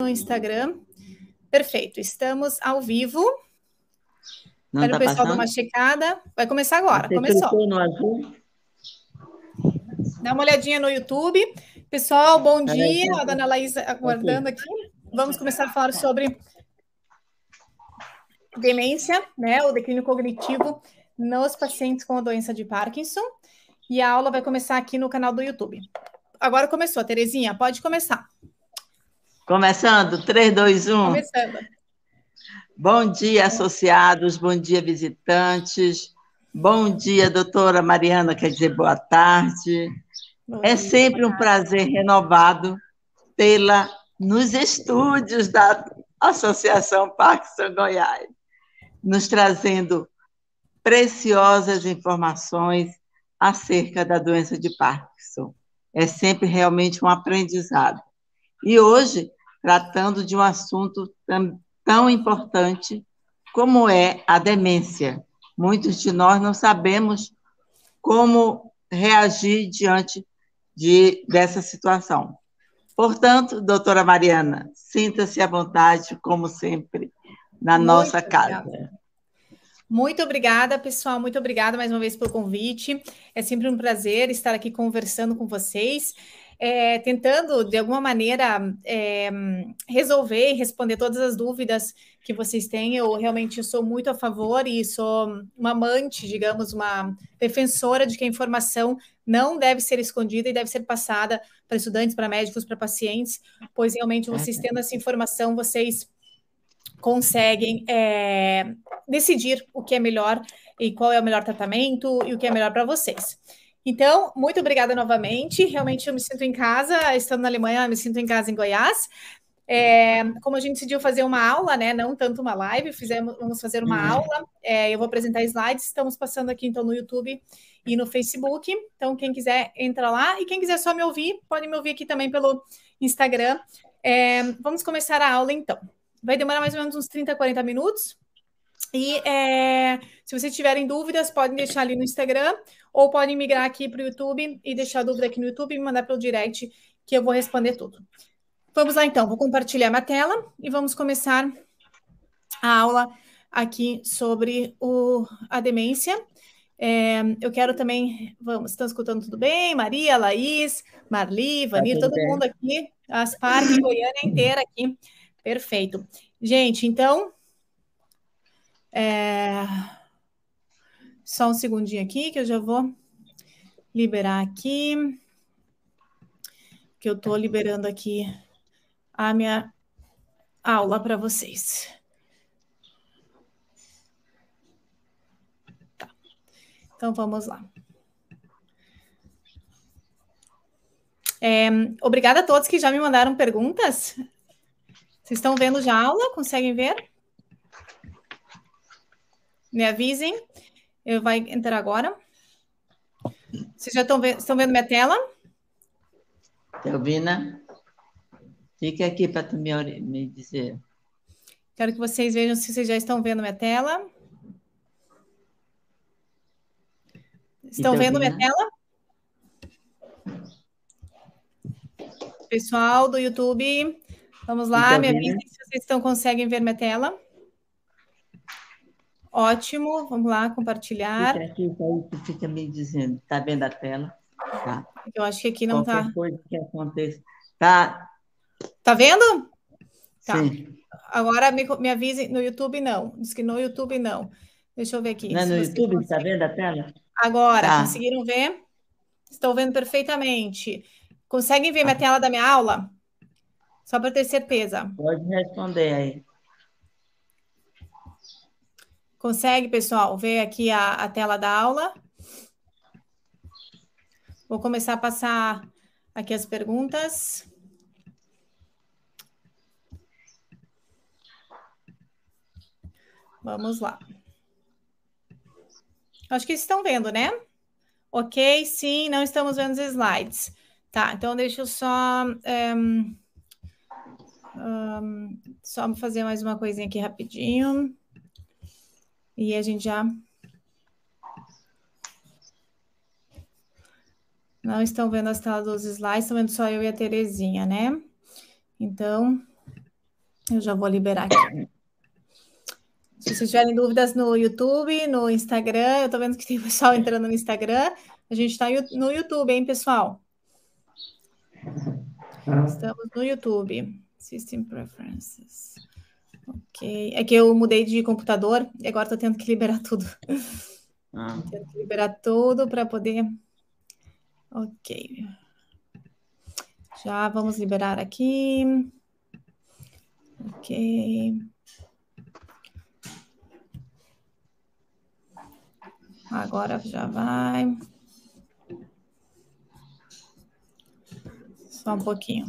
no Instagram. Perfeito, estamos ao vivo. Não Quero tá o pessoal passando? dar uma checada. Vai começar agora, Você começou. No azul? Dá uma olhadinha no YouTube. Pessoal, bom dia. A dona Laís aguardando aqui. Vamos começar a falar sobre demência, né? O declínio cognitivo nos pacientes com a doença de Parkinson. E a aula vai começar aqui no canal do YouTube. Agora começou, Terezinha, pode começar. Começando, 3, 2, 1. Começando. Bom dia, associados, bom dia, visitantes. Bom dia, doutora Mariana, quer dizer boa tarde. Bom é dia, sempre um prazer renovado tê-la nos estúdios da Associação Parkinson Goiás, nos trazendo preciosas informações acerca da doença de Parkinson. É sempre realmente um aprendizado. E hoje, tratando de um assunto tão, tão importante como é a demência. Muitos de nós não sabemos como reagir diante de, dessa situação. Portanto, doutora Mariana, sinta-se à vontade, como sempre, na Muito nossa casa. Obrigada. Muito obrigada, pessoal. Muito obrigada mais uma vez pelo convite. É sempre um prazer estar aqui conversando com vocês é, tentando, de alguma maneira, é, resolver e responder todas as dúvidas que vocês têm. Eu realmente sou muito a favor e sou uma amante, digamos, uma defensora de que a informação não deve ser escondida e deve ser passada para estudantes, para médicos, para pacientes, pois realmente vocês tendo essa informação, vocês conseguem é, decidir o que é melhor e qual é o melhor tratamento e o que é melhor para vocês. Então, muito obrigada novamente. Realmente eu me sinto em casa, estando na Alemanha, me sinto em casa em Goiás. É, como a gente decidiu fazer uma aula, né? Não tanto uma live, fizemos, vamos fazer uma uhum. aula. É, eu vou apresentar slides, estamos passando aqui então no YouTube e no Facebook. Então, quem quiser entra lá e quem quiser só me ouvir, pode me ouvir aqui também pelo Instagram. É, vamos começar a aula então. Vai demorar mais ou menos uns 30, 40 minutos. E é, se vocês tiverem dúvidas, podem deixar ali no Instagram ou podem migrar aqui para o YouTube e deixar dúvida aqui no YouTube e me mandar pelo direct que eu vou responder tudo. Vamos lá então, vou compartilhar minha tela e vamos começar a aula aqui sobre o, a demência. É, eu quero também, vamos, estão escutando tudo bem? Maria, Laís, Marli, Vanir, tá todo bem. mundo aqui, as partes Goiânia inteira aqui. Perfeito. Gente, então, é... Só um segundinho aqui que eu já vou liberar aqui. Que eu estou liberando aqui a minha aula para vocês. Tá. Então vamos lá. É, obrigada a todos que já me mandaram perguntas. Vocês estão vendo já a aula? Conseguem ver? Me avisem. Eu vai entrar agora. Vocês já estão vendo, estão vendo minha tela? Telvina, fica aqui para tu me, me dizer. Quero que vocês vejam se vocês já estão vendo minha tela. Estão vendo minha tela? Pessoal do YouTube, vamos lá, me avisem se vocês estão, conseguem ver minha tela. Ótimo, vamos lá, compartilhar. Fica aqui, aí fica me dizendo, tá vendo a tela? Tá. Eu acho que aqui não Qualquer tá. coisa que aconteça. Tá. Tá vendo? Tá. Sim. Agora me, me avise no YouTube, não. Diz que no YouTube não. Deixa eu ver aqui. Não, é no YouTube, está vendo a tela? Agora, tá. conseguiram ver? Estou vendo perfeitamente. Conseguem ver minha tela da minha aula? Só para ter certeza. Pode responder aí. Consegue, pessoal, ver aqui a, a tela da aula? Vou começar a passar aqui as perguntas. Vamos lá. Acho que estão vendo, né? Ok, sim, não estamos vendo os slides. Tá, então deixa eu só. Um, um, só fazer mais uma coisinha aqui rapidinho. E a gente já. Não estão vendo as telas dos slides, estão vendo só eu e a Terezinha, né? Então, Eu já vou liberar aqui. Se vocês tiverem dúvidas no YouTube, no Instagram, eu tô vendo que tem pessoal entrando no Instagram. A gente está no YouTube, hein, pessoal? Estamos no YouTube. System Preferences. Ok. É que eu mudei de computador e agora estou tendo que liberar tudo. Ah. Tendo que liberar tudo para poder. Ok. Já vamos liberar aqui. Ok. Agora já vai. Só um pouquinho.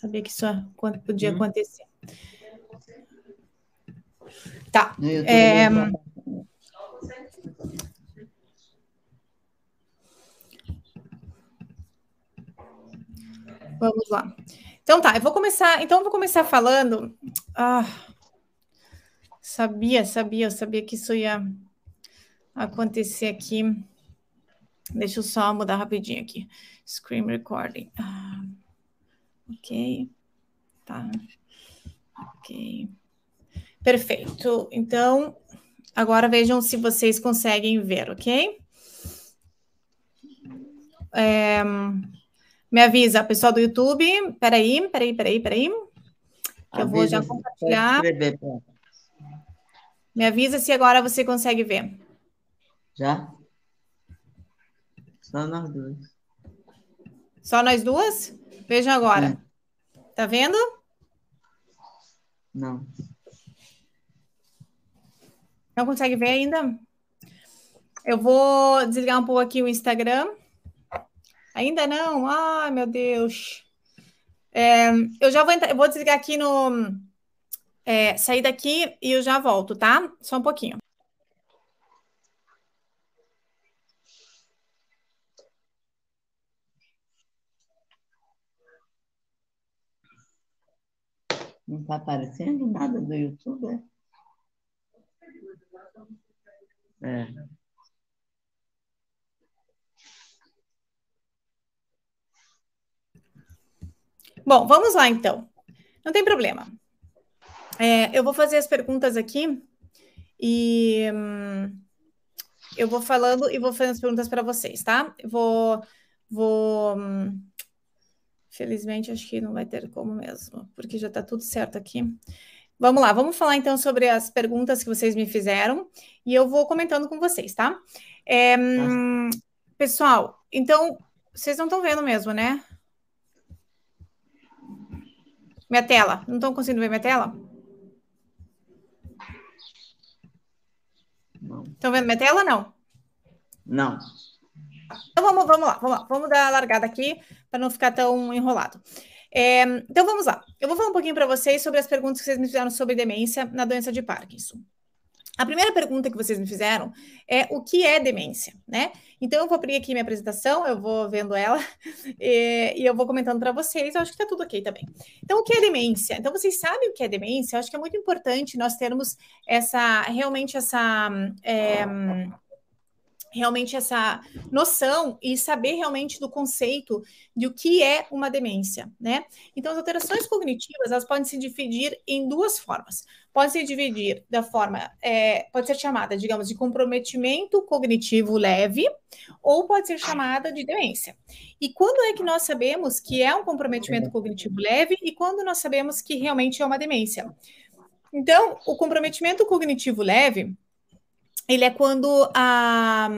Sabia que isso podia hum. acontecer. Tá. É... Vamos lá. Então tá, eu vou começar. Então eu vou começar falando. Ah, sabia, sabia, eu sabia que isso ia acontecer aqui. Deixa eu só mudar rapidinho aqui. Screen recording. Ah, ok. Tá. Ok. Perfeito. Então, agora vejam se vocês conseguem ver, ok? É, me avisa, pessoal do YouTube. Peraí, peraí, peraí, peraí. Que eu vou já compartilhar. Me avisa se agora você consegue ver. Já? Só nós duas. Só nós duas? Vejam agora. É. Tá vendo? Não. Não consegue ver ainda? Eu vou desligar um pouco aqui o Instagram. Ainda não? Ai, meu Deus. É, eu já vou entrar, eu vou desligar aqui no. É, sair daqui e eu já volto, tá? Só um pouquinho. Não está aparecendo nada do YouTube? É. é. Bom, vamos lá então. Não tem problema. É, eu vou fazer as perguntas aqui e hum, eu vou falando e vou fazendo as perguntas para vocês, tá? Eu vou, vou. Hum, felizmente, acho que não vai ter como mesmo, porque já está tudo certo aqui. Vamos lá, vamos falar então sobre as perguntas que vocês me fizeram e eu vou comentando com vocês, tá? É, hum, pessoal, então, vocês não estão vendo mesmo, né? Minha tela. Não estão conseguindo ver minha tela? Estão vendo minha tela não? Não. Então vamos, vamos lá, vamos lá. Vamos dar a largada aqui para não ficar tão enrolado. É, então vamos lá. Eu vou falar um pouquinho para vocês sobre as perguntas que vocês me fizeram sobre demência na doença de Parkinson. A primeira pergunta que vocês me fizeram é o que é demência, né? Então eu vou abrir aqui minha apresentação, eu vou vendo ela e, e eu vou comentando para vocês. Eu acho que está tudo ok também. Então o que é demência? Então vocês sabem o que é demência? Eu acho que é muito importante nós termos essa realmente essa é, realmente essa noção e saber realmente do conceito de o que é uma demência, né? Então, as alterações cognitivas, elas podem se dividir em duas formas. Pode se dividir da forma, é, pode ser chamada, digamos, de comprometimento cognitivo leve, ou pode ser chamada de demência. E quando é que nós sabemos que é um comprometimento cognitivo leve e quando nós sabemos que realmente é uma demência? Então, o comprometimento cognitivo leve, ele é quando a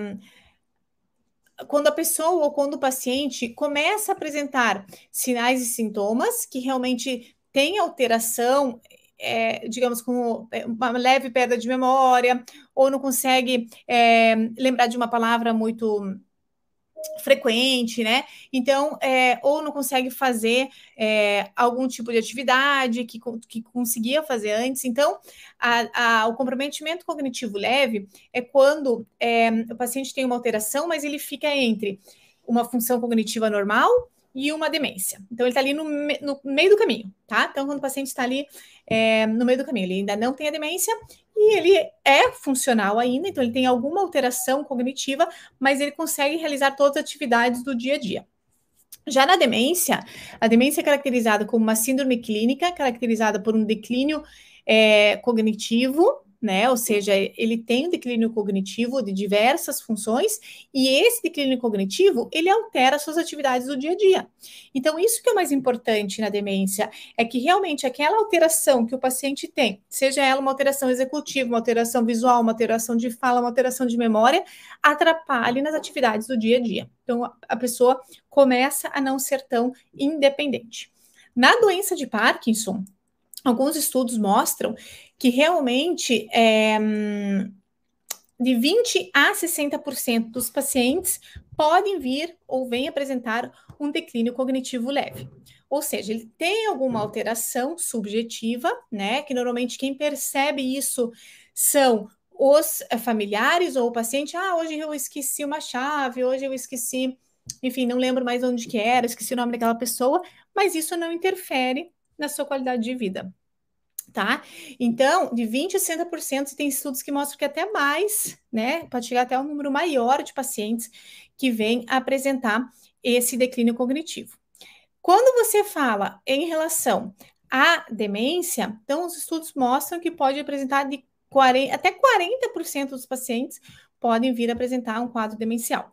quando a pessoa ou quando o paciente começa a apresentar sinais e sintomas que realmente tem alteração, é, digamos, com uma leve perda de memória, ou não consegue é, lembrar de uma palavra muito frequente, né? Então, é, ou não consegue fazer é, algum tipo de atividade que, que conseguia fazer antes. Então, a, a, o comprometimento cognitivo leve é quando é, o paciente tem uma alteração, mas ele fica entre uma função cognitiva normal e uma demência. Então, ele está ali no, no, meio do caminho, tá? Então, quando o paciente está ali é, no meio do caminho. Ele ainda não tem a demência e ele é funcional ainda, então ele tem alguma alteração cognitiva, mas ele consegue realizar todas as atividades do dia a dia. Já na demência, a demência é caracterizada como uma síndrome clínica, caracterizada por um declínio é, cognitivo, né? Ou seja, ele tem um declínio cognitivo de diversas funções e esse declínio cognitivo, ele altera suas atividades do dia a dia. Então, isso que é mais importante na demência é que realmente aquela alteração que o paciente tem, seja ela uma alteração executiva, uma alteração visual, uma alteração de fala, uma alteração de memória, atrapalhe nas atividades do dia a dia. Então, a pessoa começa a não ser tão independente. Na doença de Parkinson, alguns estudos mostram que realmente é, de 20 a 60% dos pacientes podem vir ou vêm apresentar um declínio cognitivo leve. Ou seja, ele tem alguma alteração subjetiva, né? Que normalmente quem percebe isso são os familiares ou o paciente. Ah, hoje eu esqueci uma chave, hoje eu esqueci, enfim, não lembro mais onde que era, esqueci o nome daquela pessoa, mas isso não interfere na sua qualidade de vida tá? Então, de 20% a 60%, tem estudos que mostram que até mais, né? Pode chegar até um número maior de pacientes que vêm apresentar esse declínio cognitivo. Quando você fala em relação à demência, então os estudos mostram que pode apresentar de 40, até 40% dos pacientes podem vir apresentar um quadro demencial.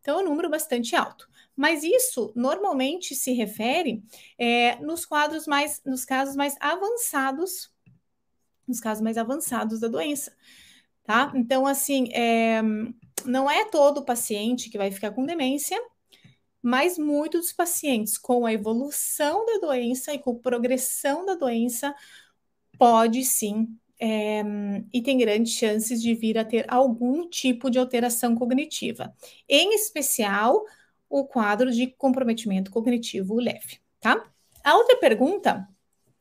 Então, é um número bastante alto. Mas isso normalmente se refere é, nos quadros mais, nos casos mais avançados, nos casos mais avançados da doença, tá? Então, assim, é, não é todo paciente que vai ficar com demência, mas muitos dos pacientes com a evolução da doença e com progressão da doença pode sim é, e tem grandes chances de vir a ter algum tipo de alteração cognitiva, em especial o quadro de comprometimento cognitivo leve, tá? A outra pergunta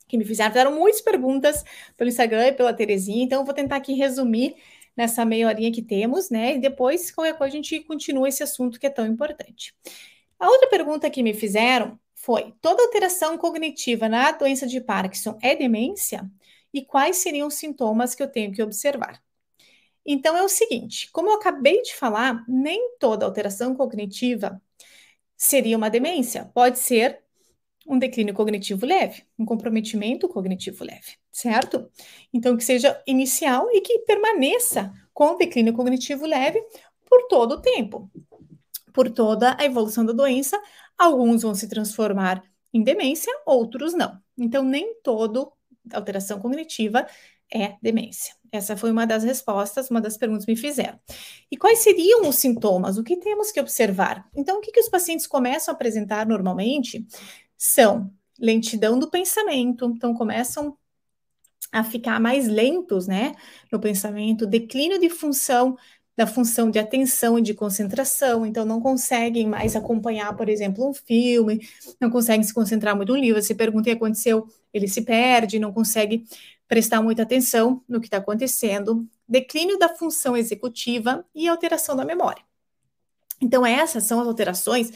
que me fizeram, fizeram muitas perguntas pelo Instagram e pela Terezinha, então eu vou tentar aqui resumir nessa meia horinha que temos, né? E depois, qualquer coisa, a gente continua esse assunto que é tão importante. A outra pergunta que me fizeram foi: toda alteração cognitiva na doença de Parkinson é demência? E quais seriam os sintomas que eu tenho que observar? Então é o seguinte: como eu acabei de falar, nem toda alteração cognitiva seria uma demência. Pode ser um declínio cognitivo leve, um comprometimento cognitivo leve, certo? Então, que seja inicial e que permaneça com declínio cognitivo leve por todo o tempo, por toda a evolução da doença. Alguns vão se transformar em demência, outros não. Então, nem todo alteração cognitiva é demência. Essa foi uma das respostas, uma das perguntas que me fizeram. E quais seriam os sintomas? O que temos que observar? Então, o que, que os pacientes começam a apresentar normalmente são lentidão do pensamento, então começam a ficar mais lentos, né, no pensamento, declínio de função da função de atenção e de concentração, então não conseguem mais acompanhar, por exemplo, um filme, não conseguem se concentrar muito no livro. Você pergunta o que aconteceu, ele se perde, não consegue prestar muita atenção no que está acontecendo, declínio da função executiva e alteração da memória. Então, essas são as alterações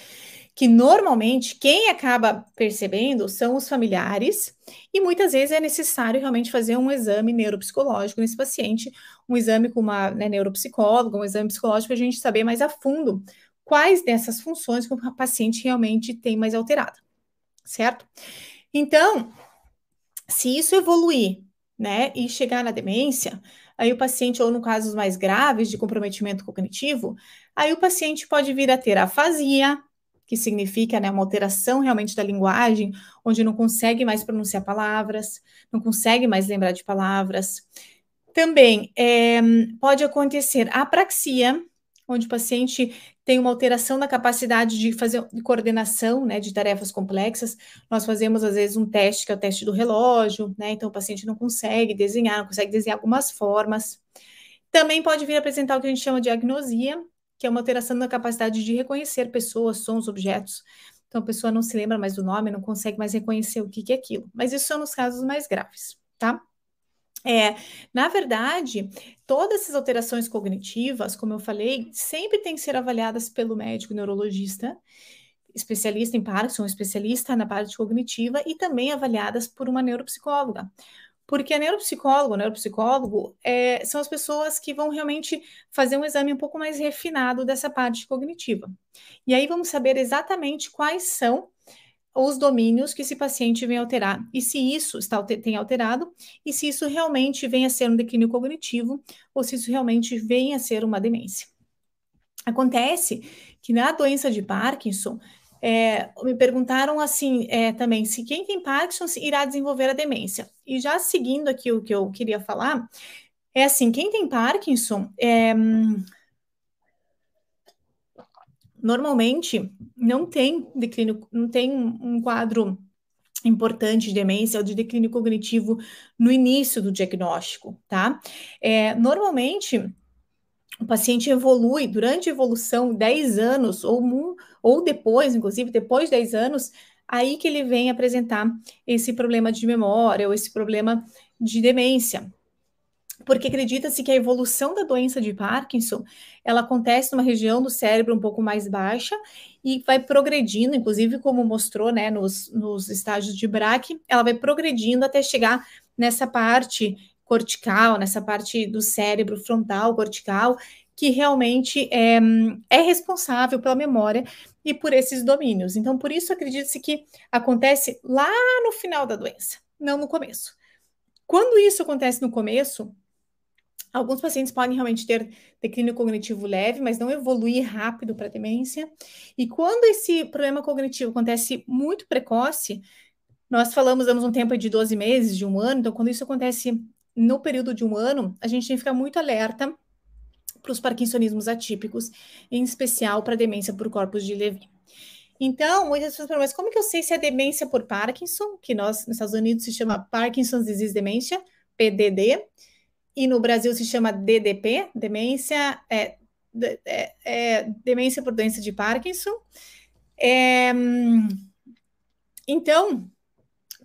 que normalmente quem acaba percebendo são os familiares, e muitas vezes é necessário realmente fazer um exame neuropsicológico nesse paciente, um exame com uma né, neuropsicóloga, um exame psicológico a gente saber mais a fundo quais dessas funções que o paciente realmente tem mais alterada, certo? Então, se isso evoluir né, e chegar na demência, aí o paciente, ou no casos mais graves de comprometimento cognitivo, aí o paciente pode vir a ter afasia, que significa né, uma alteração realmente da linguagem, onde não consegue mais pronunciar palavras, não consegue mais lembrar de palavras. Também é, pode acontecer apraxia, onde o paciente tem uma alteração na capacidade de fazer de coordenação né, de tarefas complexas. Nós fazemos, às vezes, um teste, que é o teste do relógio, né? Então, o paciente não consegue desenhar, não consegue desenhar algumas formas. Também pode vir apresentar o que a gente chama de agnosia, que é uma alteração na capacidade de reconhecer pessoas, sons, objetos. Então, a pessoa não se lembra mais do nome, não consegue mais reconhecer o que, que é aquilo. Mas isso são nos casos mais graves, tá? É, na verdade, todas essas alterações cognitivas, como eu falei, sempre têm que ser avaliadas pelo médico neurologista, especialista em Parkinson, especialista na parte cognitiva e também avaliadas por uma neuropsicóloga. Porque a neuropsicóloga, o neuropsicólogo, é, são as pessoas que vão realmente fazer um exame um pouco mais refinado dessa parte cognitiva. E aí vamos saber exatamente quais são os domínios que esse paciente vem alterar e se isso está, tem alterado e se isso realmente vem a ser um declínio cognitivo ou se isso realmente vem a ser uma demência. Acontece que na doença de Parkinson, é, me perguntaram assim é, também se quem tem Parkinson irá desenvolver a demência. E já seguindo aqui o que eu queria falar, é assim: quem tem Parkinson é, normalmente não tem declínio, não tem um quadro importante de demência ou de declínio cognitivo no início do diagnóstico, tá? É, normalmente o paciente evolui durante a evolução 10 anos ou, ou depois, inclusive depois de 10 anos, aí que ele vem apresentar esse problema de memória ou esse problema de demência. Porque acredita-se que a evolução da doença de Parkinson, ela acontece numa região do cérebro um pouco mais baixa e vai progredindo, inclusive como mostrou, né, nos, nos estágios de Braque, ela vai progredindo até chegar nessa parte cortical, nessa parte do cérebro frontal cortical, que realmente é, é responsável pela memória e por esses domínios. Então, por isso acredita-se que acontece lá no final da doença, não no começo. Quando isso acontece no começo, alguns pacientes podem realmente ter declínio cognitivo leve, mas não evoluir rápido para demência. E quando esse problema cognitivo acontece muito precoce, nós falamos, damos um tempo de 12 meses, de um ano, então quando isso acontece no período de um ano, a gente tem que ficar muito alerta para os parkinsonismos atípicos, em especial para demência por corpos de Levy. Então, muitas pessoas perguntam, mas como que eu sei se é demência por Parkinson, que nós, nos Estados Unidos, se chama Parkinson's Disease Dementia, PDD, e no Brasil se chama DDP, demência, é, é, é demência por doença de Parkinson. É, então,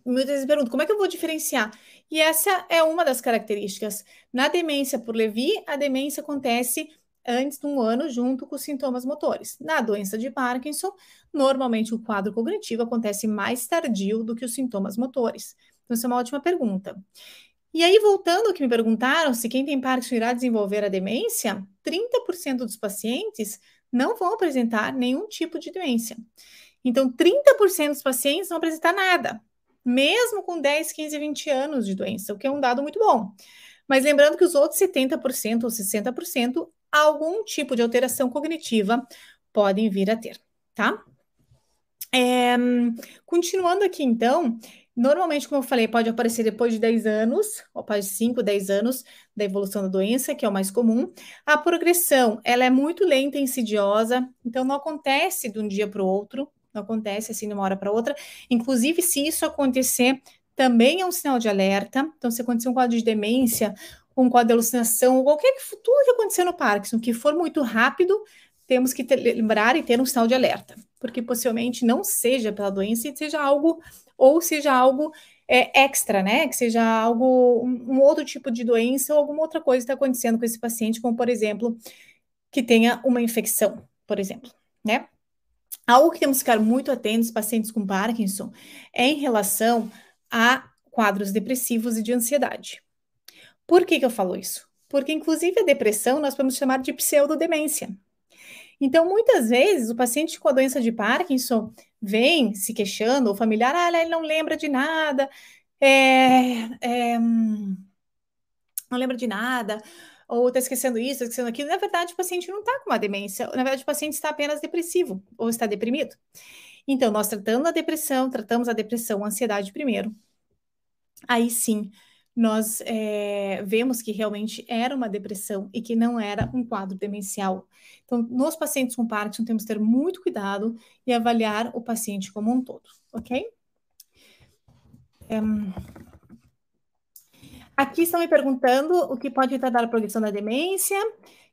muitas vezes perguntam, como é que eu vou diferenciar? E essa é uma das características. Na demência por Levi, a demência acontece antes de um ano, junto com os sintomas motores. Na doença de Parkinson, normalmente o quadro cognitivo acontece mais tardio do que os sintomas motores. Então, essa é uma ótima pergunta. E aí, voltando ao que me perguntaram, se quem tem Parkinson irá desenvolver a demência, 30% dos pacientes não vão apresentar nenhum tipo de demência. Então, 30% dos pacientes não apresentar nada mesmo com 10, 15, 20 anos de doença, o que é um dado muito bom. Mas lembrando que os outros 70% ou 60%, algum tipo de alteração cognitiva podem vir a ter, tá? É, continuando aqui, então, normalmente, como eu falei, pode aparecer depois de 10 anos, ou após 5, 10 anos da evolução da doença, que é o mais comum. A progressão, ela é muito lenta e insidiosa, então não acontece de um dia para o outro, não acontece assim de uma hora para outra. Inclusive, se isso acontecer, também é um sinal de alerta. Então, se acontecer um quadro de demência, um quadro de alucinação, qualquer tudo que acontecer no Parkinson, que for muito rápido, temos que ter, lembrar e ter um sinal de alerta, porque possivelmente não seja pela doença e seja algo, ou seja algo é, extra, né? Que seja algo, um, um outro tipo de doença ou alguma outra coisa está acontecendo com esse paciente, como por exemplo, que tenha uma infecção, por exemplo, né? Algo que temos que ficar muito atentos, pacientes com Parkinson, é em relação a quadros depressivos e de ansiedade. Por que, que eu falo isso? Porque, inclusive, a depressão nós podemos chamar de pseudodemência. Então, muitas vezes, o paciente com a doença de Parkinson vem se queixando, o familiar, ah, ele não lembra de nada, é, é, não lembra de nada, ou está esquecendo isso, está esquecendo aquilo. Na verdade, o paciente não está com uma demência, na verdade, o paciente está apenas depressivo ou está deprimido. Então, nós tratando a depressão, tratamos a depressão, a ansiedade primeiro. Aí sim, nós é, vemos que realmente era uma depressão e que não era um quadro demencial. Então, nos pacientes com Parkinson, temos que ter muito cuidado e avaliar o paciente como um todo, ok? Um, Aqui estão me perguntando o que pode tratar a progressão da demência,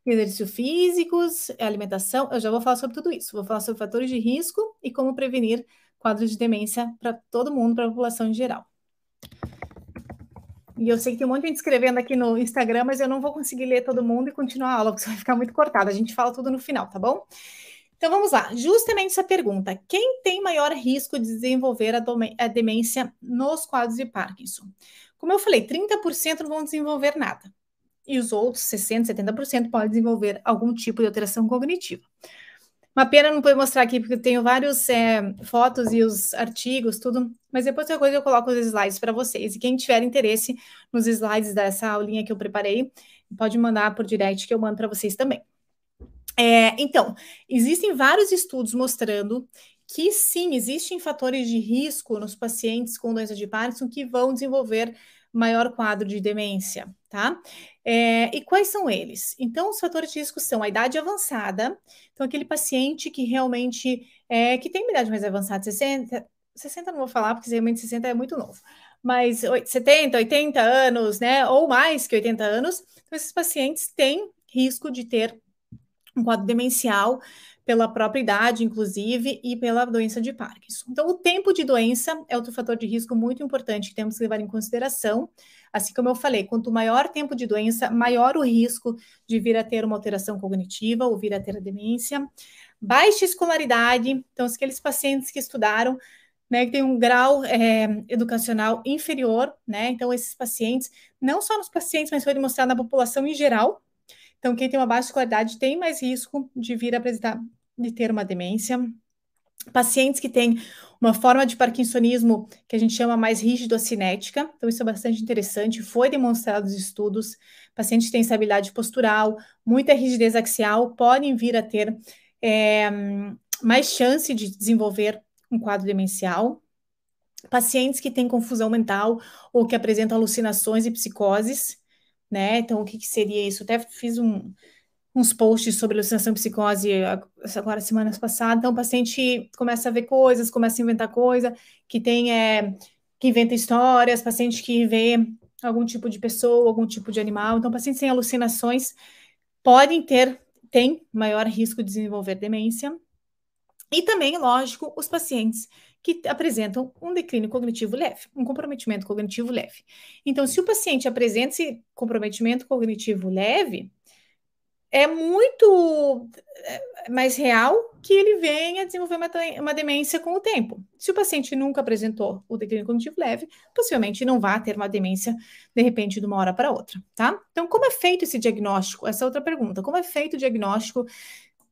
exercícios físicos, alimentação. Eu já vou falar sobre tudo isso. Vou falar sobre fatores de risco e como prevenir quadros de demência para todo mundo, para a população em geral. E eu sei que tem um monte de gente escrevendo aqui no Instagram, mas eu não vou conseguir ler todo mundo e continuar a aula, porque vai ficar muito cortado. A gente fala tudo no final, tá bom? Então vamos lá, justamente essa pergunta: quem tem maior risco de desenvolver a, a demência nos quadros de Parkinson? Como eu falei, 30% não vão desenvolver nada. E os outros 60%, 70% podem desenvolver algum tipo de alteração cognitiva. Uma pena não poder mostrar aqui, porque eu tenho várias é, fotos e os artigos, tudo, mas depois qualquer coisa eu coloco os slides para vocês. E quem tiver interesse nos slides dessa aulinha que eu preparei, pode mandar por direct que eu mando para vocês também. É, então, existem vários estudos mostrando que sim, existem fatores de risco nos pacientes com doença de Parkinson que vão desenvolver maior quadro de demência, tá? É, e quais são eles? Então, os fatores de risco são a idade avançada, então aquele paciente que realmente é, que tem uma idade mais avançada, 60, 60 não vou falar, porque realmente 60 é muito novo, mas 70, 80 anos, né, ou mais que 80 anos, então esses pacientes têm risco de ter um quadro demencial pela própria idade, inclusive, e pela doença de Parkinson. Então, o tempo de doença é outro fator de risco muito importante que temos que levar em consideração. Assim como eu falei, quanto maior tempo de doença, maior o risco de vir a ter uma alteração cognitiva ou vir a ter a demência. Baixa escolaridade, então, aqueles pacientes que estudaram, né, que tem um grau é, educacional inferior, né, então esses pacientes, não só nos pacientes, mas foi demonstrado na população em geral, então, quem tem uma baixa escolaridade tem mais risco de vir a apresentar, de ter uma demência. Pacientes que têm uma forma de parkinsonismo que a gente chama mais rígido-cinética, então isso é bastante interessante, foi demonstrado nos estudos. Pacientes que têm estabilidade postural, muita rigidez axial, podem vir a ter é, mais chance de desenvolver um quadro demencial. Pacientes que têm confusão mental ou que apresentam alucinações e psicoses, né? Então, o que, que seria isso? Até fiz um, uns posts sobre alucinação e psicose agora semanas passadas. Então, o paciente começa a ver coisas, começa a inventar coisa, que tem é, que inventa histórias, paciente que vê algum tipo de pessoa, algum tipo de animal. Então, pacientes sem alucinações podem ter, tem maior risco de desenvolver demência. E também, lógico, os pacientes que apresentam um declínio cognitivo leve, um comprometimento cognitivo leve. Então, se o paciente apresenta esse comprometimento cognitivo leve, é muito é, mais real que ele venha desenvolver uma, uma, demência com o tempo. Se o paciente nunca apresentou o declínio cognitivo leve, possivelmente não vai ter uma demência de repente de uma hora para outra, tá? Então, como é feito esse diagnóstico? Essa é outra pergunta. Como é feito o diagnóstico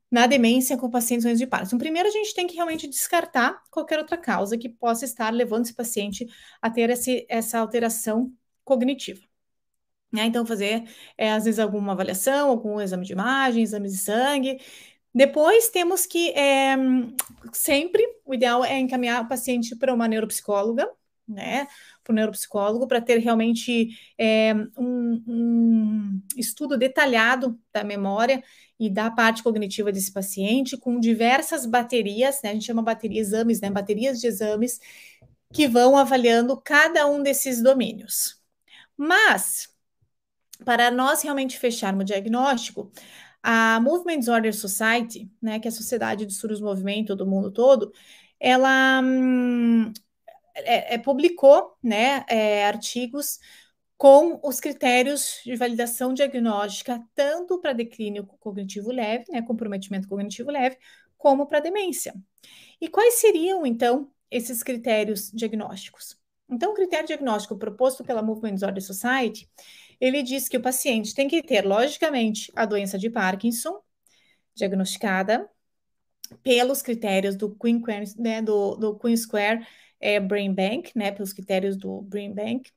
na demência com pacientes de Parkinson. Primeiro, a gente tem que realmente descartar qualquer outra causa que possa estar levando esse paciente a ter esse, essa alteração cognitiva. Né? Então, fazer, é, às vezes, alguma avaliação, algum exame de imagem, exame de sangue. Depois, temos que, é, sempre, o ideal é encaminhar o paciente para uma neuropsicóloga, né, para o neuropsicólogo, para ter realmente é, um, um, estudo detalhado da memória e da parte cognitiva desse paciente, com diversas baterias, né, a gente chama bateria exames, né, baterias de exames, que vão avaliando cada um desses domínios. Mas, para nós realmente fecharmos o diagnóstico, a Movement Disorder Society, né, que é a Sociedade de Estudos do Movimento do mundo todo, ela hum, é, é, publicou né, é, artigos com os critérios de validação diagnóstica, tanto para declínio cognitivo leve, né, comprometimento cognitivo leve, como para demência. E quais seriam, então, esses critérios diagnósticos? Então, o critério diagnóstico proposto pela Movement Disorder Society, ele diz que o paciente tem que ter, logicamente, a doença de Parkinson diagnosticada pelos critérios do Queen, né, do, do Queen Square é, Brain Bank, né, pelos critérios do Brain Bank.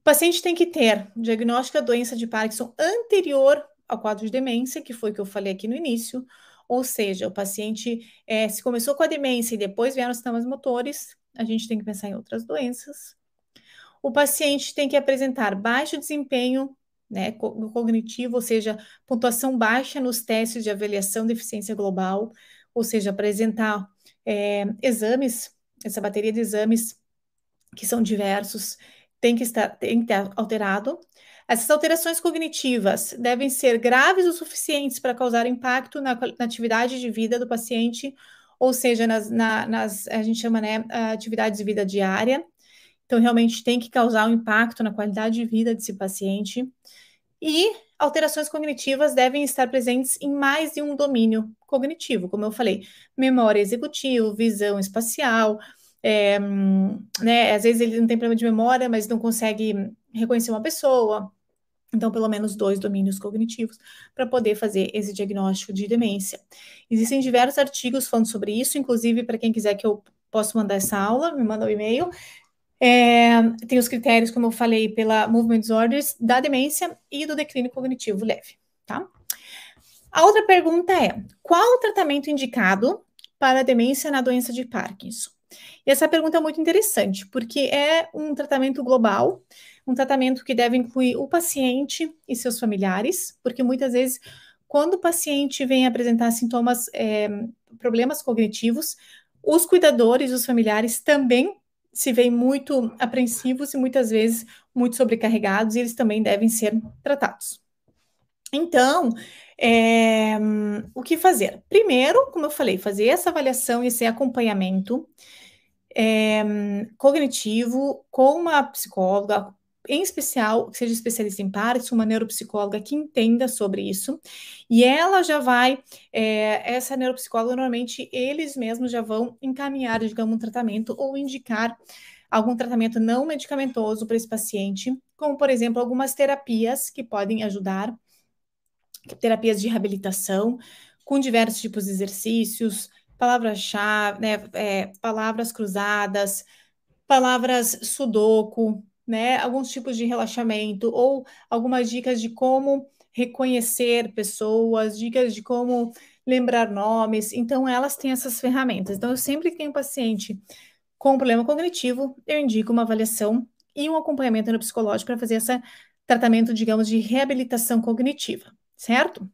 O paciente tem que ter diagnóstico da doença de Parkinson anterior ao quadro de demência, que foi o que eu falei aqui no início, ou seja, o paciente, é, se começou com a demência e depois vieram os sintomas motores, a gente tem que pensar em outras doenças. O paciente tem que apresentar baixo desempenho né, cognitivo, ou seja, pontuação baixa nos testes de avaliação de eficiência global, ou seja, apresentar é, exames essa bateria de exames, que são diversos, tem que estar tem que alterado. Essas alterações cognitivas devem ser graves o suficientes para causar impacto na, na atividade de vida do paciente, ou seja, nas, na, nas a gente chama né, atividades de vida diária. Então, realmente tem que causar um impacto na qualidade de vida desse paciente. E alterações cognitivas devem estar presentes em mais de um domínio cognitivo, como eu falei, memória executiva, visão espacial, é, né, às vezes ele não tem problema de memória, mas não consegue reconhecer uma pessoa. Então, pelo menos dois domínios cognitivos para poder fazer esse diagnóstico de demência. Existem diversos artigos falando sobre isso, inclusive para quem quiser que eu possa mandar essa aula, me manda um e-mail. É, tem os critérios, como eu falei, pela Movement Disorders, da demência e do declínio cognitivo leve, tá? A outra pergunta é: qual o tratamento indicado para a demência na doença de Parkinson? E essa pergunta é muito interessante, porque é um tratamento global, um tratamento que deve incluir o paciente e seus familiares, porque muitas vezes, quando o paciente vem apresentar sintomas, é, problemas cognitivos, os cuidadores, os familiares também se veem muito apreensivos e muitas vezes muito sobrecarregados, e eles também devem ser tratados. Então, é, o que fazer? Primeiro, como eu falei, fazer essa avaliação e esse acompanhamento é, cognitivo com uma psicóloga, em especial, que seja especialista em Parkinson, uma neuropsicóloga que entenda sobre isso, e ela já vai, é, essa neuropsicóloga, normalmente, eles mesmos já vão encaminhar, digamos, um tratamento ou indicar algum tratamento não medicamentoso para esse paciente, como, por exemplo, algumas terapias que podem ajudar terapias de reabilitação, com diversos tipos de exercícios, palavras-chave, né, é, palavras cruzadas, palavras sudoku, né, alguns tipos de relaxamento, ou algumas dicas de como reconhecer pessoas, dicas de como lembrar nomes. Então, elas têm essas ferramentas. Então, eu sempre que tenho um paciente com problema cognitivo, eu indico uma avaliação e um acompanhamento no psicológico para fazer esse tratamento, digamos, de reabilitação cognitiva certo?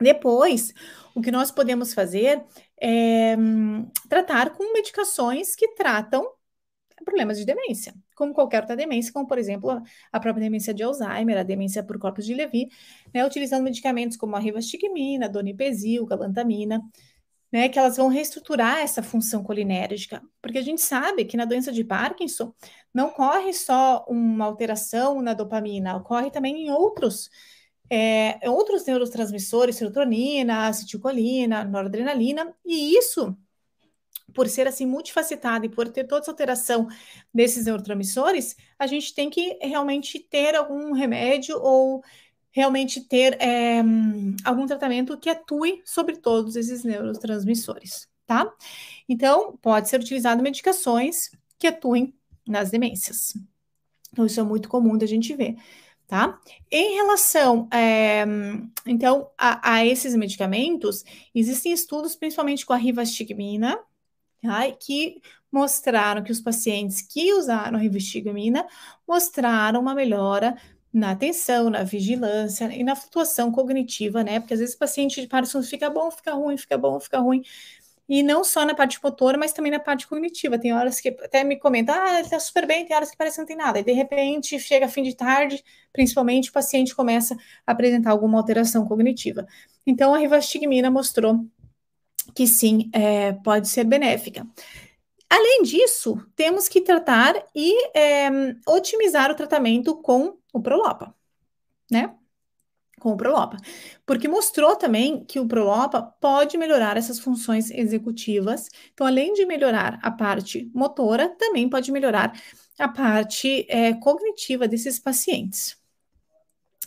Depois, o que nós podemos fazer é hum, tratar com medicações que tratam problemas de demência, como qualquer outra demência, como por exemplo a própria demência de Alzheimer, a demência por corpos de Levy, né, utilizando medicamentos como a rivastigmina, donepezil, galantamina, né, que elas vão reestruturar essa função colinérgica, porque a gente sabe que na doença de Parkinson não ocorre só uma alteração na dopamina, ocorre também em outros é, outros neurotransmissores, serotonina, acetilcolina, noradrenalina, e isso, por ser assim multifacetado e por ter toda essa alteração desses neurotransmissores, a gente tem que realmente ter algum remédio ou realmente ter é, algum tratamento que atue sobre todos esses neurotransmissores, tá? Então, pode ser utilizado medicações que atuem nas demências. Então, isso é muito comum da gente ver tá? Em relação, é, então, a, a, esses medicamentos, existem estudos, principalmente com a rivastigmina, que mostraram que os pacientes que usaram rivastigmina mostraram uma melhora na atenção, na vigilância e na flutuação cognitiva, né? Porque às vezes o paciente de Parkinson fica bom, fica ruim, fica bom, fica ruim. E não só na parte motora, mas também na parte cognitiva. Tem horas que até me comentam, ah, ele tá super bem, tem horas que parece que não tem nada. E de repente, chega fim de tarde, principalmente, o paciente começa a apresentar alguma alteração cognitiva. Então, a rivastigmina mostrou que sim, é, pode ser benéfica. Além disso, temos que tratar e é, otimizar o tratamento com o Prolopa, né? com o Prolopa, porque mostrou também que o Prolopa pode melhorar essas funções executivas. Então, além de melhorar a parte motora, também pode melhorar a parte é, cognitiva desses pacientes.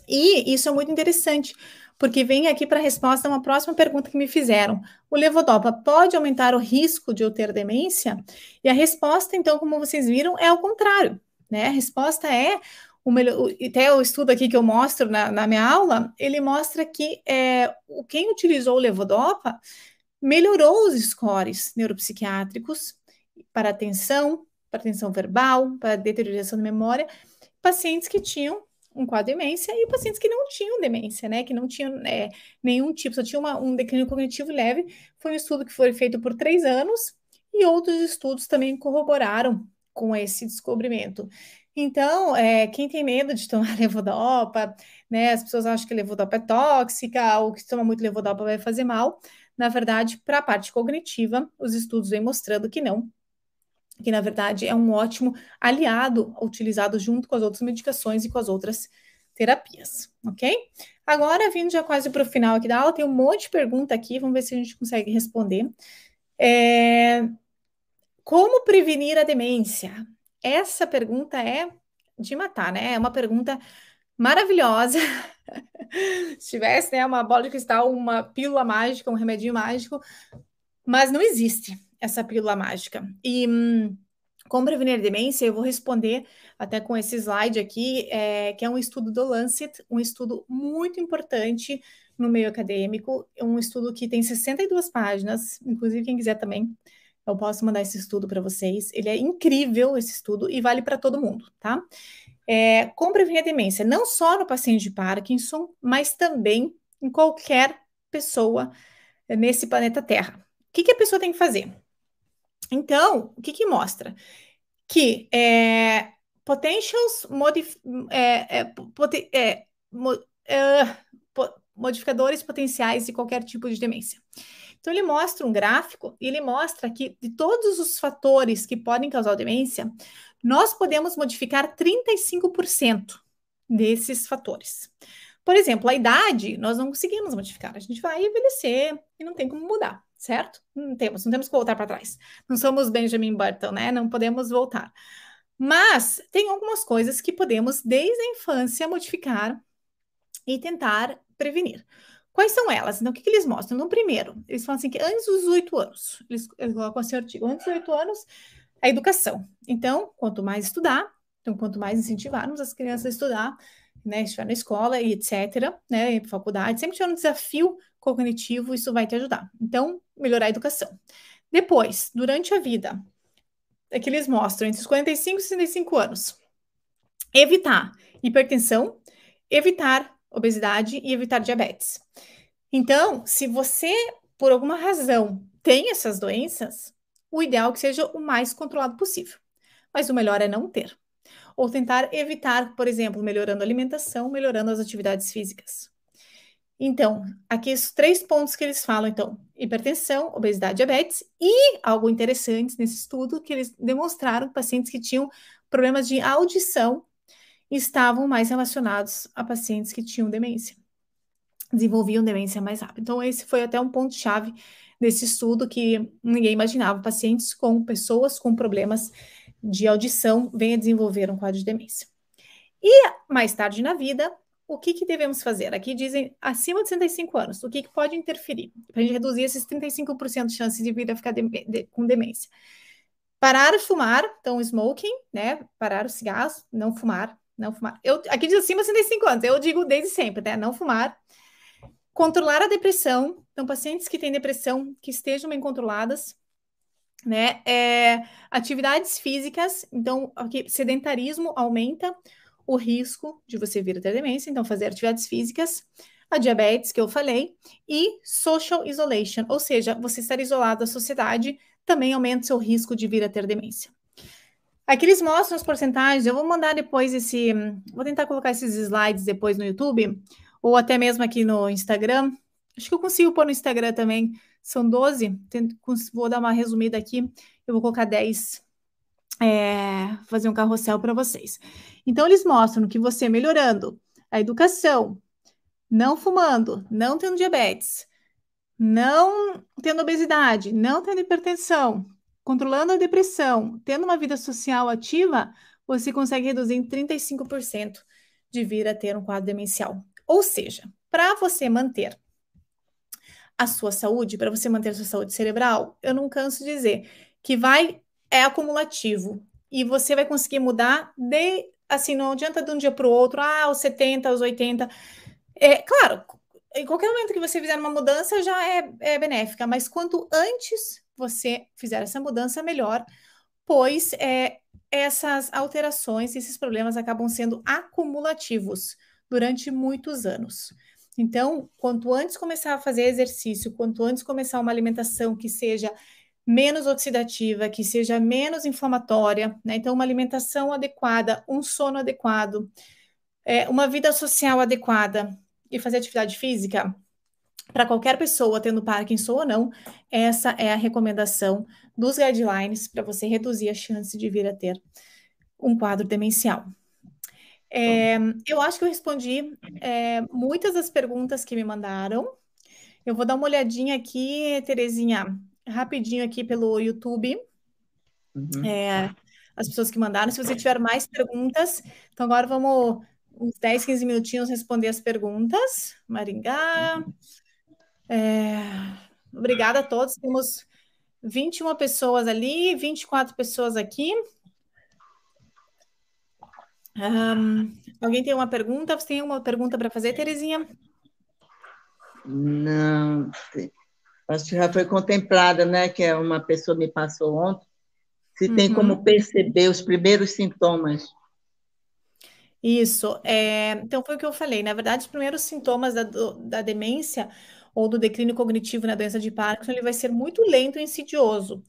E isso é muito interessante, porque vem aqui para a resposta uma próxima pergunta que me fizeram. O levodopa pode aumentar o risco de eu ter demência? E a resposta, então, como vocês viram, é ao contrário. Né? A resposta é o melhor, até o estudo aqui que eu mostro na, na minha aula, ele mostra que é, quem utilizou o levodopa melhorou os scores neuropsiquiátricos para atenção, para atenção verbal, para deterioração da memória, pacientes que tinham um quadro de demência e pacientes que não tinham demência, né, que não tinham é, nenhum tipo, só tinha uma, um declínio cognitivo leve. Foi um estudo que foi feito por três anos e outros estudos também corroboraram com esse descobrimento. Então, é, quem tem medo de tomar levodopa, né? As pessoas acham que levodopa é tóxica ou que toma muito levodopa vai fazer mal. Na verdade, para a parte cognitiva, os estudos vêm mostrando que não, que na verdade é um ótimo aliado utilizado junto com as outras medicações e com as outras terapias, ok? Agora, vindo já quase para o final aqui da aula, tem um monte de pergunta aqui, vamos ver se a gente consegue responder. É... como prevenir a demência? Essa pergunta é de matar, né? É uma pergunta maravilhosa. Se tivesse né, uma bola de cristal, uma pílula mágica, um remedinho mágico, mas não existe essa pílula mágica. E hum, como prevenir demência, eu vou responder até com esse slide aqui, é, que é um estudo do Lancet, um estudo muito importante no meio acadêmico, um estudo que tem 62 páginas, inclusive quem quiser também, eu posso mandar esse estudo para vocês. Ele é incrível, esse estudo, e vale para todo mundo, tá? É, como prevenir a demência, não só no paciente de Parkinson, mas também em qualquer pessoa nesse planeta Terra. O que, que a pessoa tem que fazer? Então, o que, que mostra? Que é, potentials modif é, é, é, mo é, po modificadores potenciais de qualquer tipo de demência. Então, ele mostra um gráfico e ele mostra que de todos os fatores que podem causar demência, nós podemos modificar 35% desses fatores. Por exemplo, a idade, nós não conseguimos modificar, a gente vai envelhecer e não tem como mudar certo? Não temos, não temos que voltar para trás. Não somos Benjamin Button, né? Não podemos voltar. Mas tem algumas coisas que podemos, desde a infância, modificar e tentar prevenir. Quais são elas? Então, o que, que eles mostram? No primeiro, eles falam assim que antes dos oito anos, eles, eles colocam esse artigo, antes dos oito anos, a educação. Então, quanto mais estudar, então, quanto mais incentivarmos as crianças a estudar, né, estiver na escola e etc., né, faculdade, sempre tiver um desafio cognitivo, isso vai te ajudar. Então, melhorar a educação. Depois, durante a vida, é que eles mostram entre os 45 e 65 anos, evitar hipertensão, evitar obesidade e evitar diabetes. Então, se você, por alguma razão, tem essas doenças, o ideal é que seja o mais controlado possível. Mas o melhor é não ter. Ou tentar evitar, por exemplo, melhorando a alimentação, melhorando as atividades físicas. Então, aqui os três pontos que eles falam, então, hipertensão, obesidade, diabetes, e algo interessante nesse estudo, que eles demonstraram que pacientes que tinham problemas de audição estavam mais relacionados a pacientes que tinham demência, desenvolviam demência mais rápido. Então, esse foi até um ponto-chave desse estudo que ninguém imaginava, pacientes com pessoas com problemas de audição venham a desenvolver um quadro de demência. E mais tarde na vida, o que, que devemos fazer? Aqui dizem acima de 65 anos, o que, que pode interferir para a gente reduzir esses 35% de chances de vir a ficar de, de, com demência? Parar de fumar, então smoking, né? Parar os cigarros, não fumar, não fumar. Eu, aqui diz acima de 65 anos, eu digo desde sempre, né? Não fumar. Controlar a depressão, então pacientes que têm depressão que estejam bem controladas, né? É, atividades físicas, então aqui sedentarismo aumenta o risco de você vir a ter demência, então fazer atividades físicas, a diabetes que eu falei, e social isolation, ou seja, você estar isolado da sociedade também aumenta o seu risco de vir a ter demência. Aqui eles mostram as porcentagens, eu vou mandar depois esse, vou tentar colocar esses slides depois no YouTube, ou até mesmo aqui no Instagram, acho que eu consigo pôr no Instagram também, são 12, vou dar uma resumida aqui, eu vou colocar 10 é, fazer um carrossel para vocês. Então, eles mostram que você melhorando a educação, não fumando, não tendo diabetes, não tendo obesidade, não tendo hipertensão, controlando a depressão, tendo uma vida social ativa, você consegue reduzir em 35% de vir a ter um quadro demencial. Ou seja, para você manter a sua saúde, para você manter a sua saúde cerebral, eu não canso de dizer que vai é acumulativo e você vai conseguir mudar de assim, não adianta de um dia para o outro, ah, aos 70, aos 80. É, claro, em qualquer momento que você fizer uma mudança já é, é benéfica, mas quanto antes você fizer essa mudança, melhor, pois é, essas alterações, esses problemas acabam sendo acumulativos durante muitos anos. Então, quanto antes começar a fazer exercício, quanto antes começar uma alimentação que seja menos oxidativa, que seja menos inflamatória, né? Então, uma alimentação adequada, um sono adequado, é, uma vida social adequada e fazer atividade física, para qualquer pessoa, tendo Parkinson ou não, essa é a recomendação dos guidelines para você reduzir a chance de vir a ter um quadro demencial. É, eu acho que eu respondi é, muitas das perguntas que me mandaram. Eu vou dar uma olhadinha aqui, Terezinha rapidinho aqui pelo YouTube. uhum. é, as pessoas que mandaram. Se você tiver mais perguntas, então agora vamos uns 10, 15 minutinhos responder as perguntas. Maringá. É, obrigada a todos. Temos 21 pessoas ali, 24 pessoas aqui. Um, alguém tem uma pergunta? Você tem uma pergunta para fazer, Terezinha? Não, acho que já foi contemplada, né? Que é uma pessoa me passou ontem. Se tem uhum. como perceber os primeiros sintomas. Isso. É, então, foi o que eu falei. Na verdade, os primeiros sintomas da, da demência ou do declínio cognitivo na doença de Parkinson, ele vai ser muito lento e insidioso.